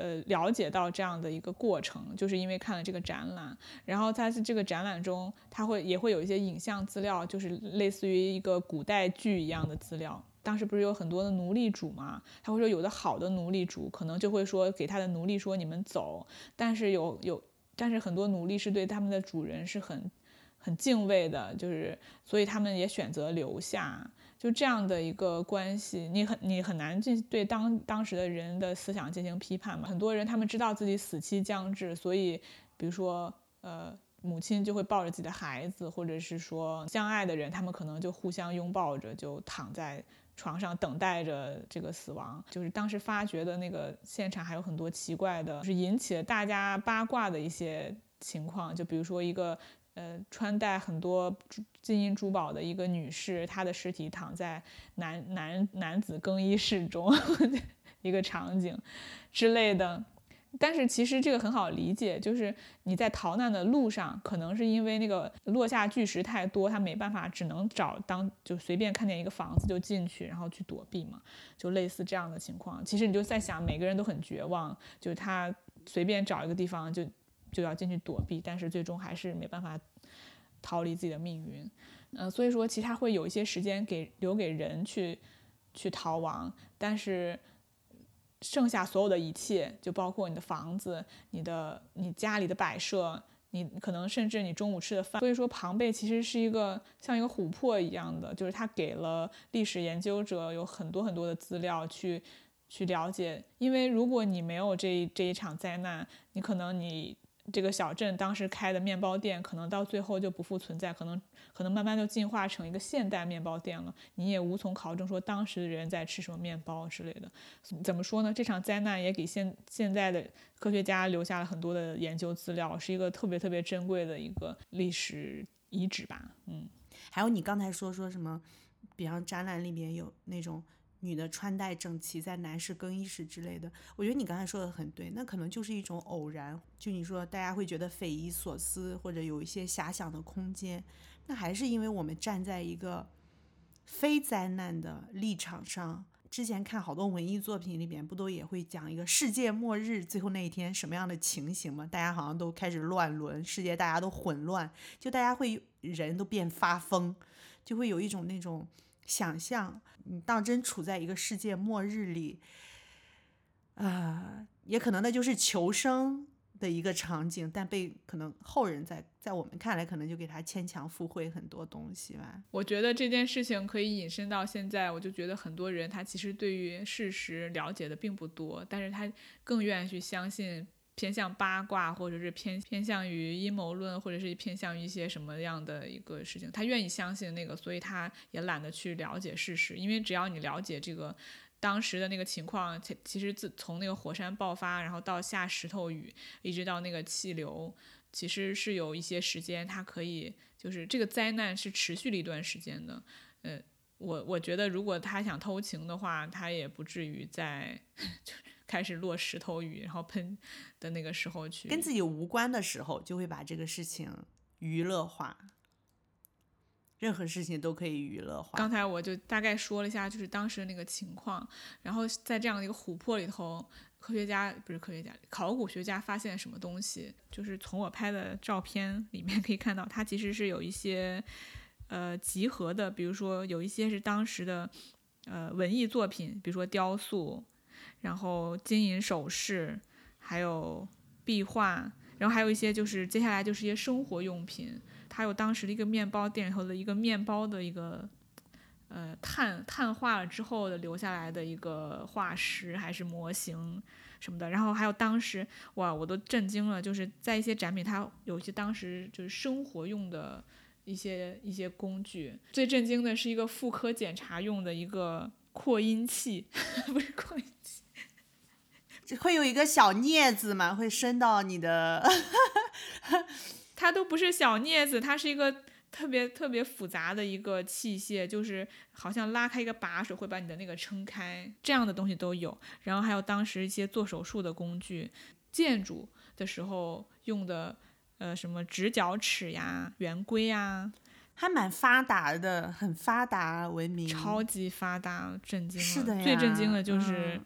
呃了解到这样的一个过程，就是因为看了这个展览，然后他在这个展览中，他会也会有一些影像资料，就是类似于一个古代剧一样的资料。当时不是有很多的奴隶主嘛？他会说有的好的奴隶主可能就会说给他的奴隶说你们走，但是有有，但是很多奴隶是对他们的主人是很很敬畏的，就是所以他们也选择留下，就这样的一个关系，你很你很难进对当当时的人的思想进行批判嘛。很多人他们知道自己死期将至，所以比如说呃。母亲就会抱着自己的孩子，或者是说相爱的人，他们可能就互相拥抱着，就躺在床上等待着这个死亡。就是当时发掘的那个现场还有很多奇怪的，就是引起了大家八卦的一些情况，就比如说一个。呃，穿戴很多金银珠宝的一个女士，她的尸体躺在男男男子更衣室中，(laughs) 一个场景之类的。但是其实这个很好理解，就是你在逃难的路上，可能是因为那个落下巨石太多，他没办法，只能找当就随便看见一个房子就进去，然后去躲避嘛，就类似这样的情况。其实你就在想，每个人都很绝望，就他随便找一个地方就。就要进去躲避，但是最终还是没办法逃离自己的命运。嗯，所以说其他会有一些时间给留给人去去逃亡，但是剩下所有的一切，就包括你的房子、你的你家里的摆设，你可能甚至你中午吃的饭。所以说庞贝其实是一个像一个琥珀一样的，就是它给了历史研究者有很多很多的资料去去了解。因为如果你没有这这一场灾难，你可能你。这个小镇当时开的面包店，可能到最后就不复存在，可能可能慢慢就进化成一个现代面包店了。你也无从考证说当时的人在吃什么面包之类的。怎么说呢？这场灾难也给现现在的科学家留下了很多的研究资料，是一个特别特别珍贵的一个历史遗址吧。嗯，还有你刚才说说什么，比方展览里面有那种。女的穿戴整齐，在男士更衣室之类的，我觉得你刚才说的很对，那可能就是一种偶然。就你说，大家会觉得匪夷所思，或者有一些遐想的空间，那还是因为我们站在一个非灾难的立场上。之前看好多文艺作品里边，不都也会讲一个世界末日最后那一天什么样的情形吗？大家好像都开始乱伦，世界大家都混乱，就大家会人都变发疯，就会有一种那种。想象你当真处在一个世界末日里，啊，也可能那就是求生的一个场景，但被可能后人在在我们看来，可能就给他牵强附会很多东西吧。我觉得这件事情可以引申到现在，我就觉得很多人他其实对于事实了解的并不多，但是他更愿意去相信。偏向八卦，或者是偏偏向于阴谋论，或者是偏向于一些什么样的一个事情，他愿意相信那个，所以他也懒得去了解事实。因为只要你了解这个当时的那个情况，其其实自从那个火山爆发，然后到下石头雨，一直到那个气流，其实是有一些时间，它可以就是这个灾难是持续了一段时间的。呃，我我觉得如果他想偷情的话，他也不至于在 (laughs) 就。开始落石头雨，然后喷的那个时候去，跟自己无关的时候，就会把这个事情娱乐化。任何事情都可以娱乐化。刚才我就大概说了一下，就是当时那个情况。然后在这样的一个琥珀里头，科学家不是科学家，考古学家发现什么东西？就是从我拍的照片里面可以看到，它其实是有一些呃集合的，比如说有一些是当时的呃文艺作品，比如说雕塑。然后金银首饰，还有壁画，然后还有一些就是接下来就是一些生活用品，还有当时的一个面包店里头的一个面包的一个，呃碳碳化了之后的留下来的一个化石还是模型什么的，然后还有当时哇我都震惊了，就是在一些展品它有些当时就是生活用的一些一些工具，最震惊的是一个妇科检查用的一个扩音器，(laughs) 不是扩音器。会有一个小镊子嘛？会伸到你的，它都不是小镊子，它是一个特别特别复杂的一个器械，就是好像拉开一个把手会把你的那个撑开，这样的东西都有。然后还有当时一些做手术的工具，建筑的时候用的，呃，什么直角尺呀、圆规呀，还蛮发达的，很发达，文明，超级发达，震惊了。是的呀，最震惊的就是。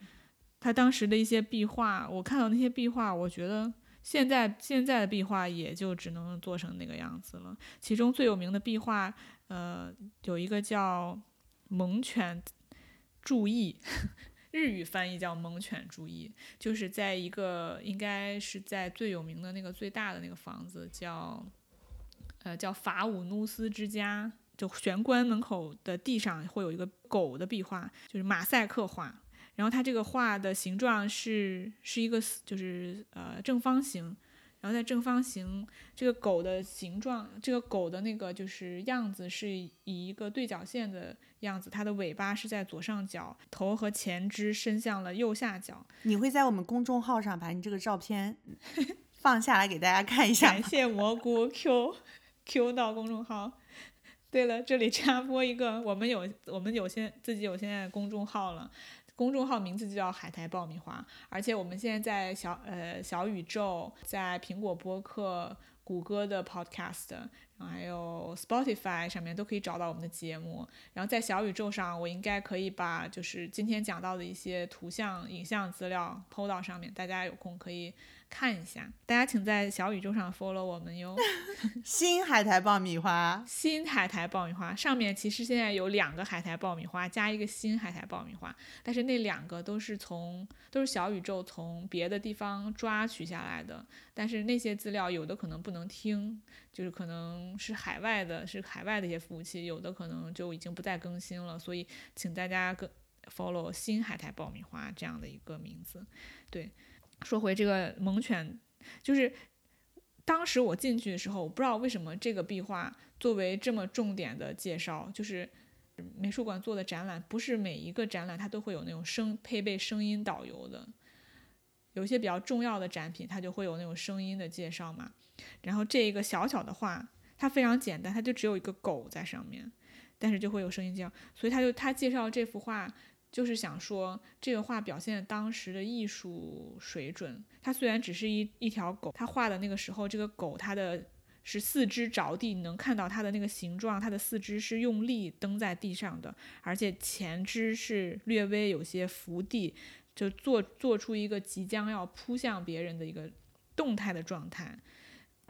他当时的一些壁画，我看到那些壁画，我觉得现在现在的壁画也就只能做成那个样子了。其中最有名的壁画，呃，有一个叫“猛犬注意”，(laughs) 日语翻译叫“猛犬注意”，就是在一个应该是在最有名的那个最大的那个房子，叫呃叫法武努斯之家，就玄关门口的地上会有一个狗的壁画，就是马赛克画。然后它这个画的形状是是一个就是呃正方形，然后在正方形，这个狗的形状，这个狗的那个就是样子是以一个对角线的样子，它的尾巴是在左上角，头和前肢伸向了右下角。你会在我们公众号上把你这个照片 (laughs) 放下来给大家看一下感。(laughs) 谢蘑菇 Q (laughs) Q 到公众号。对了，这里插播一个，我们有我们有些自己有现在公众号了，公众号名字就叫海苔爆米花，而且我们现在在小呃小宇宙，在苹果播客、谷歌的 Podcast，然后还有 Spotify 上面都可以找到我们的节目。然后在小宇宙上，我应该可以把就是今天讲到的一些图像、影像资料 PO 到上面，大家有空可以看一下。大家请在小宇宙上 follow 我们哟。(laughs) 新海苔爆米花，新海苔爆米花上面其实现在有两个海苔爆米花加一个新海苔爆米花，但是那两个都是从都是小宇宙从别的地方抓取下来的，但是那些资料有的可能不能听，就是可能是海外的，是海外的一些服务器，有的可能就已经不再更新了，所以请大家跟 follow 新海苔爆米花这样的一个名字。对，说回这个猛犬，就是当时我进去的时候，我不知道为什么这个壁画作为这么重点的介绍，就是美术馆做的展览，不是每一个展览它都会有那种声配备声音导游的，有一些比较重要的展品，它就会有那种声音的介绍嘛。然后这一个小小的画，它非常简单，它就只有一个狗在上面，但是就会有声音介绍，所以他就他介绍这幅画。就是想说，这个画表现当时的艺术水准。它虽然只是一一条狗，它画的那个时候，这个狗它的是四肢着地，能看到它的那个形状，它的四肢是用力蹬在地上的，而且前肢是略微有些伏地，就做做出一个即将要扑向别人的一个动态的状态。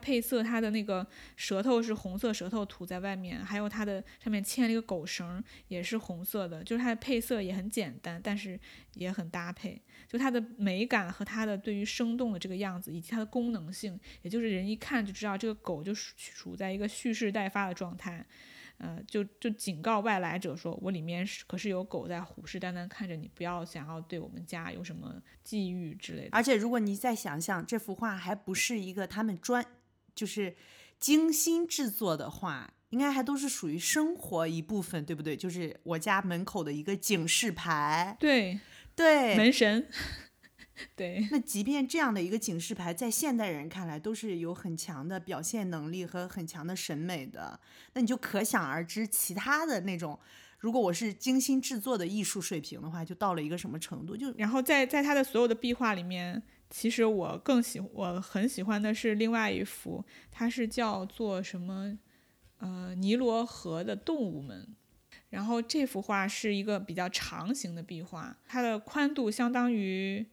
配色，它的那个舌头是红色，舌头吐在外面，还有它的上面牵了一个狗绳，也是红色的。就是它的配色也很简单，但是也很搭配。就它的美感和它的对于生动的这个样子，以及它的功能性，也就是人一看就知道这个狗就处处在一个蓄势待发的状态。呃，就就警告外来者说，我里面是可是有狗在虎视眈眈看着你，不要想要对我们家有什么觊觎之类的。而且如果你再想想，这幅画还不是一个他们专。就是精心制作的话，应该还都是属于生活一部分，对不对？就是我家门口的一个警示牌，对对，门神，对。那即便这样的一个警示牌，在现代人看来都是有很强的表现能力和很强的审美的，那你就可想而知，其他的那种，如果我是精心制作的艺术水平的话，就到了一个什么程度？就然后在在他的所有的壁画里面。其实我更喜我很喜欢的是另外一幅，它是叫做什么？呃，尼罗河的动物们。然后这幅画是一个比较长形的壁画，它的宽度相当于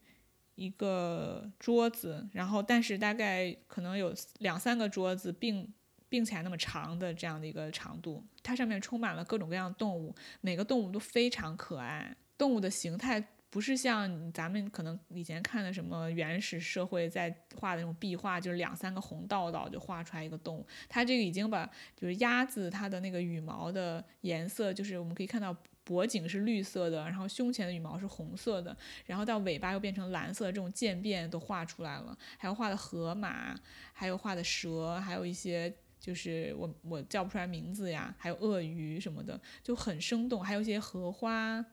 一个桌子，然后但是大概可能有两三个桌子并并起来那么长的这样的一个长度。它上面充满了各种各样的动物，每个动物都非常可爱，动物的形态。不是像咱们可能以前看的什么原始社会在画的那种壁画，就是两三个红道道就画出来一个动物。它这个已经把就是鸭子它的那个羽毛的颜色，就是我们可以看到脖颈是绿色的，然后胸前的羽毛是红色的，然后到尾巴又变成蓝色，这种渐变都画出来了。还有画的河马，还有画的蛇，还有一些就是我我叫不出来名字呀，还有鳄鱼什么的，就很生动。还有一些荷花。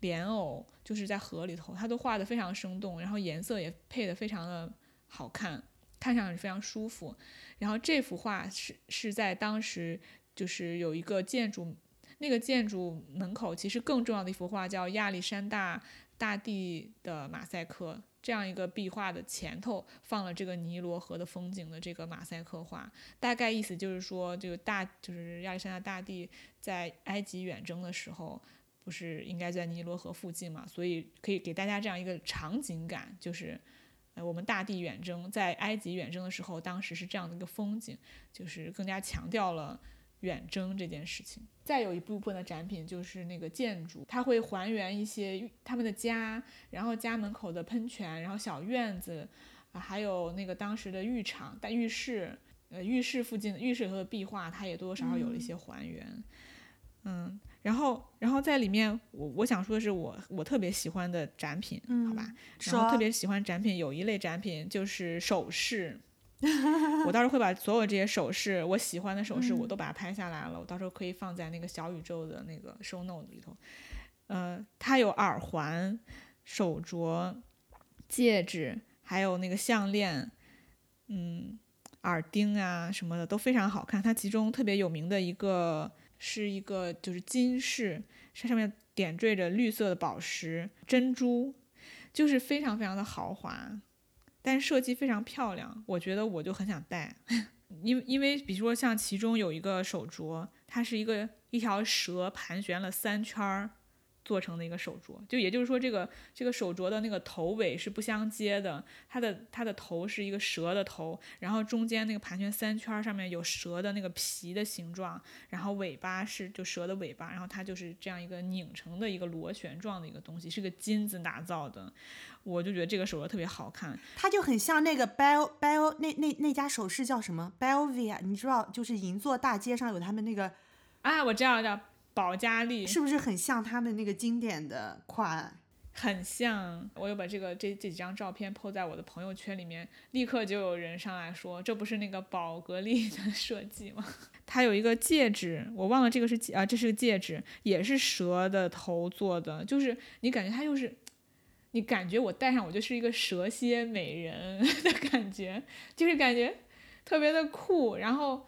莲藕就是在河里头，它都画的非常生动，然后颜色也配的非常的好看，看上去非常舒服。然后这幅画是是在当时就是有一个建筑，那个建筑门口其实更重要的一幅画叫亚历山大大帝的马赛克，这样一个壁画的前头放了这个尼罗河的风景的这个马赛克画，大概意思就是说这个大就是亚历山大大帝在埃及远征的时候。不是应该在尼罗河附近嘛？所以可以给大家这样一个场景感，就是，呃，我们大地远征，在埃及远征的时候，当时是这样的一个风景，就是更加强调了远征这件事情。再有一部分的展品就是那个建筑，它会还原一些他们的家，然后家门口的喷泉，然后小院子，啊，还有那个当时的浴场、大浴室，呃，浴室附近的浴室和壁画，它也多多少少有了一些还原，嗯。然后，然后在里面，我我想说的是，我我特别喜欢的展品，好吧？然后特别喜欢展品有一类展品就是首饰，我到时候会把所有这些首饰，我喜欢的首饰，我都把它拍下来了，我到时候可以放在那个小宇宙的那个 show note 里头。呃，它有耳环、手镯、戒指，还有那个项链，嗯，耳钉啊什么的都非常好看。它其中特别有名的一个是一个就是金饰，它上面点缀着绿色的宝石、珍珠，就是非常非常的豪华。但设计非常漂亮，我觉得我就很想戴，因为因为比如说像其中有一个手镯，它是一个一条蛇盘旋了三圈儿。做成的一个手镯，就也就是说，这个这个手镯的那个头尾是不相接的，它的它的头是一个蛇的头，然后中间那个盘旋三圈上面有蛇的那个皮的形状，然后尾巴是就蛇的尾巴，然后它就是这样一个拧成的一个螺旋状的一个东西，是个金子打造的，我就觉得这个手镯特别好看，它就很像那个 Bell Bell 那那那家首饰叫什么？Bellvia，你知道，就是银座大街上有他们那个啊，我知道叫。保加利是不是很像他们那个经典的款？很像，我又把这个这这几张照片 po 在我的朋友圈里面，立刻就有人上来说，这不是那个宝格丽的设计吗？(laughs) 它有一个戒指，我忘了这个是啊，这是个戒指，也是蛇的头做的，就是你感觉它就是，你感觉我戴上我就是一个蛇蝎美人 (laughs) 的感觉，就是感觉特别的酷，然后。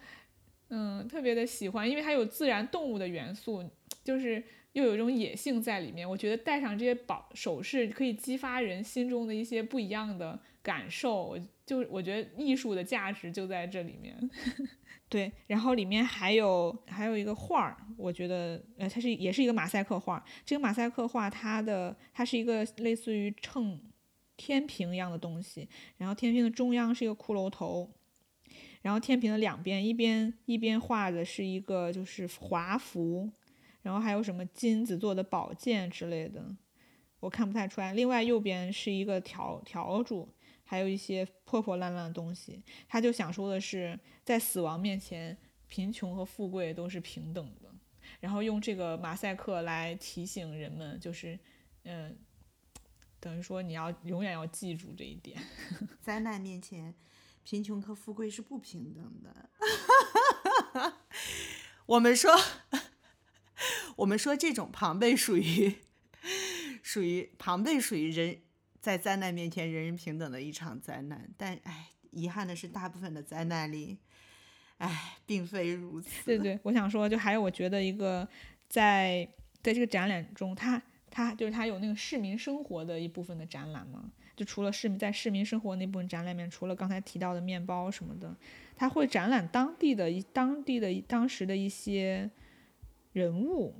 嗯，特别的喜欢，因为它有自然动物的元素，就是又有一种野性在里面。我觉得戴上这些宝首饰可以激发人心中的一些不一样的感受。我就我觉得艺术的价值就在这里面。(laughs) 对，然后里面还有还有一个画儿，我觉得呃它是也是一个马赛克画。这个马赛克画它的它是一个类似于秤天平一样的东西，然后天平的中央是一个骷髅头。然后天平的两边，一边一边画的是一个就是华服，然后还有什么金子做的宝剑之类的，我看不太出来。另外右边是一个条条柱，还有一些破破烂烂的东西。他就想说的是，在死亡面前，贫穷和富贵都是平等的。然后用这个马赛克来提醒人们，就是嗯，等于说你要永远要记住这一点，(laughs) 灾难面前。贫穷和富贵是不平等的。(laughs) 我们说，(laughs) 我们说这种庞贝属于属于庞贝属于人在灾难面前人人平等的一场灾难。但哎，遗憾的是，大部分的灾难里，哎，并非如此。对对，我想说，就还有我觉得一个在在这个展览中，他他就是他有那个市民生活的一部分的展览嘛。就除了市民在市民生活那部分展览面，除了刚才提到的面包什么的，他会展览当地的一当地的当时的一些人物，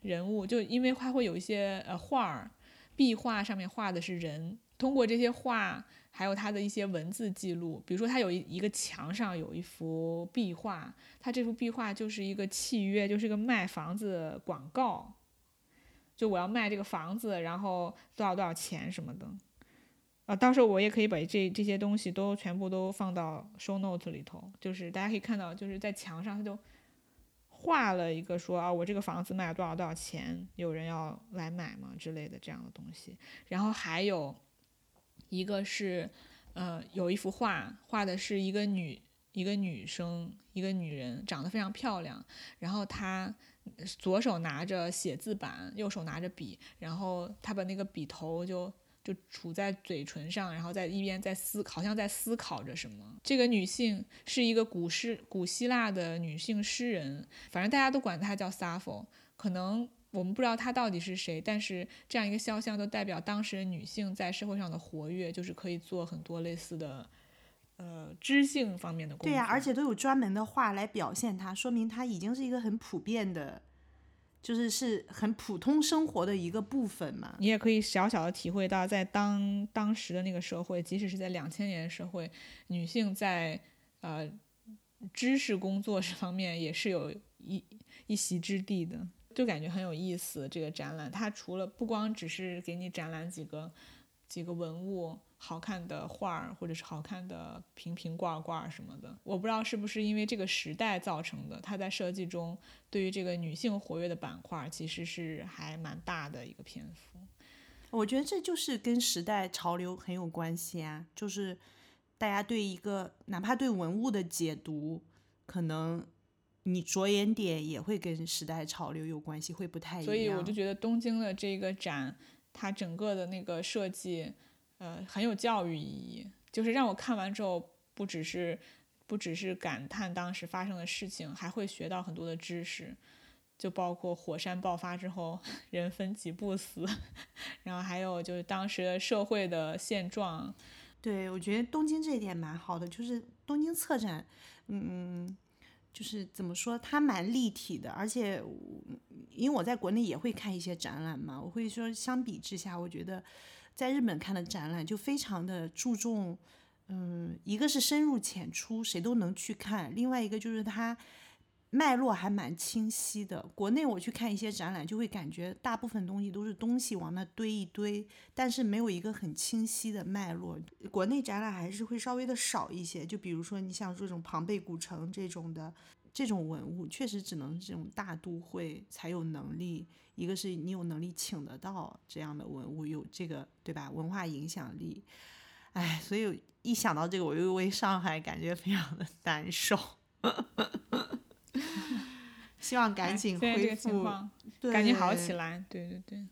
人物就因为他会有一些呃画儿，壁画上面画的是人，通过这些画还有他的一些文字记录，比如说他有一一个墙上有一幅壁画，他这幅壁画就是一个契约，就是一个卖房子广告，就我要卖这个房子，然后多少多少钱什么的。啊，到时候我也可以把这这些东西都全部都放到 show note 里头，就是大家可以看到，就是在墙上他就画了一个说啊，我这个房子卖了多少多少钱，有人要来买吗之类的这样的东西。然后还有一个是，呃，有一幅画，画的是一个女一个女生，一个女人长得非常漂亮，然后她左手拿着写字板，右手拿着笔，然后她把那个笔头就。就杵在嘴唇上，然后在一边在思，好像在思考着什么。这个女性是一个古诗古希腊的女性诗人，反正大家都管她叫 Sappho。可能我们不知道她到底是谁，但是这样一个肖像都代表当时女性在社会上的活跃，就是可以做很多类似的，呃，知性方面的工作。对呀，而且都有专门的画来表现她，说明她已经是一个很普遍的。就是是很普通生活的一个部分嘛，你也可以小小的体会到，在当当时的那个社会，即使是在两千年社会，女性在呃知识工作这方面也是有一一席之地的，就感觉很有意思。这个展览，它除了不光只是给你展览几个几个文物。好看的画儿，或者是好看的瓶瓶罐罐什么的，我不知道是不是因为这个时代造成的。它在设计中，对于这个女性活跃的板块，其实是还蛮大的一个篇幅。我觉得这就是跟时代潮流很有关系啊，就是大家对一个哪怕对文物的解读，可能你着眼点也会跟时代潮流有关系，会不太一样。所以我就觉得东京的这个展，它整个的那个设计，呃，很有教育意义，就是让我看完之后，不只是不只是感叹当时发生的事情，还会学到很多的知识。就包括火山爆发之后 (laughs) 人分几步死，(laughs) 然后还有就是当时的社会的现状。对，我觉得东京这一点蛮好的，就是东京策展，嗯，就是怎么说，它蛮立体的，而且因为我在国内也会看一些展览嘛，我会说相比之下，我觉得在日本看的展览就非常的注重，嗯，一个是深入浅出，谁都能去看，另外一个就是它。脉络还蛮清晰的。国内我去看一些展览，就会感觉大部分东西都是东西往那堆一堆，但是没有一个很清晰的脉络。国内展览还是会稍微的少一些。就比如说你像这种庞贝古城这种的这种文物，确实只能这种大都会才有能力。一个是你有能力请得到这样的文物，有这个对吧？文化影响力。哎，所以一想到这个，我又为上海感觉非常的难受。(laughs) 希望赶紧恢复，赶紧好起来。对对对，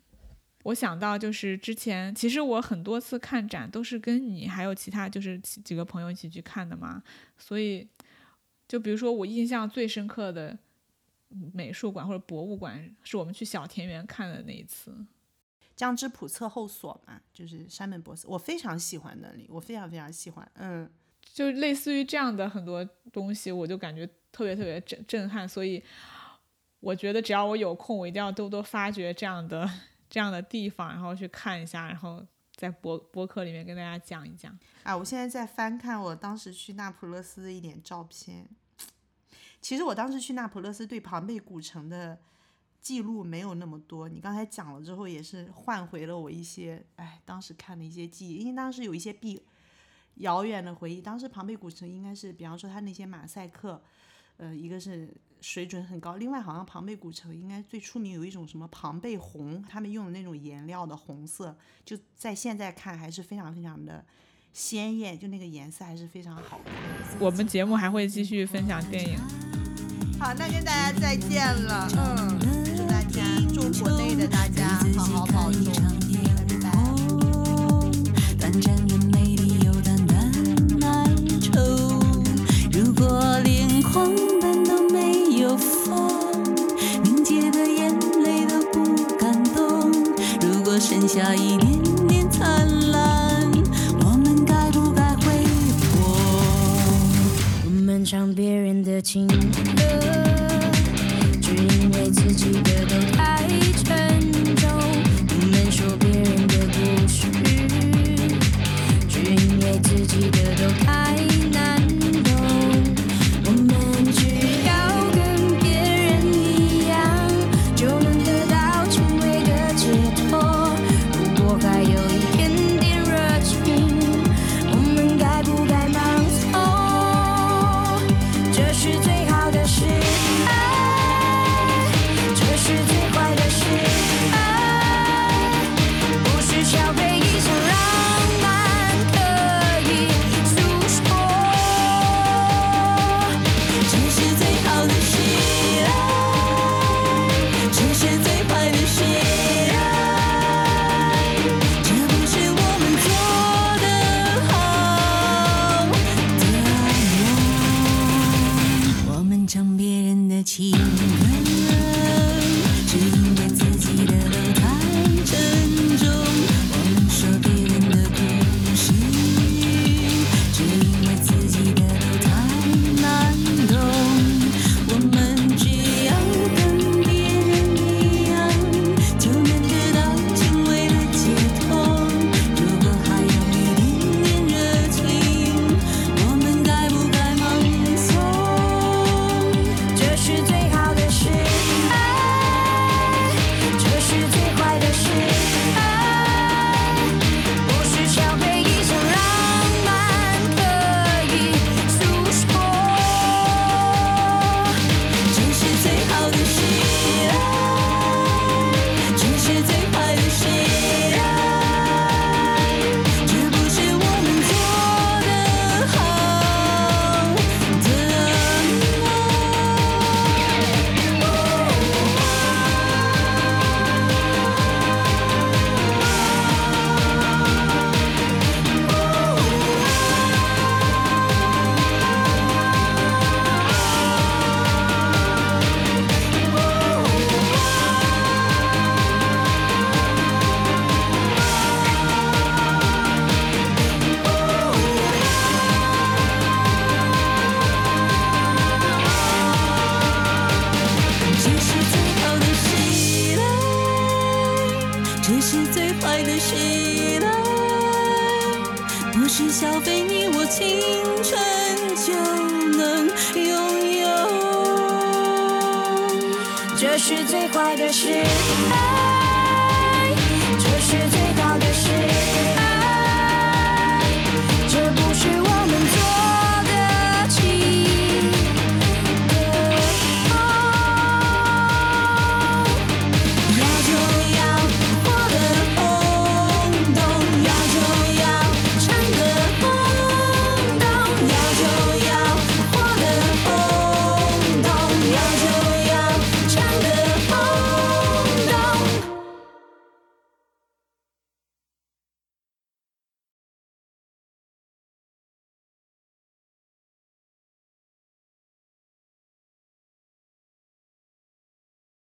我想到就是之前，其实我很多次看展都是跟你还有其他就是几个朋友一起去看的嘛。所以，就比如说我印象最深刻的美术馆或者博物馆，是我们去小田园看的那一次，江之浦测后所嘛，就是山本博司，我非常喜欢那里，我非常非常喜欢。嗯，就类似于这样的很多东西，我就感觉特别特别震震撼，所以。我觉得只要我有空，我一定要多多发掘这样的 (laughs) 这样的地方，然后去看一下，然后在博博客里面跟大家讲一讲。啊，我现在在翻看我当时去那不勒斯的一点照片。其实我当时去那不勒斯对庞贝古城的记录没有那么多，你刚才讲了之后，也是唤回了我一些哎当时看的一些记忆，因为当时有一些必遥远的回忆。当时庞贝古城应该是，比方说它那些马赛克，呃，一个是。水准很高。另外，好像庞贝古城应该最出名有一种什么庞贝红，他们用的那种颜料的红色，就在现在看还是非常非常的鲜艳，就那个颜色还是非常好看。我们节目还会继续分享电影。好，那跟大家再见了。嗯，祝大家，祝国内的大家好好保重。剩下一点点灿唱别人的情歌，只因为自己的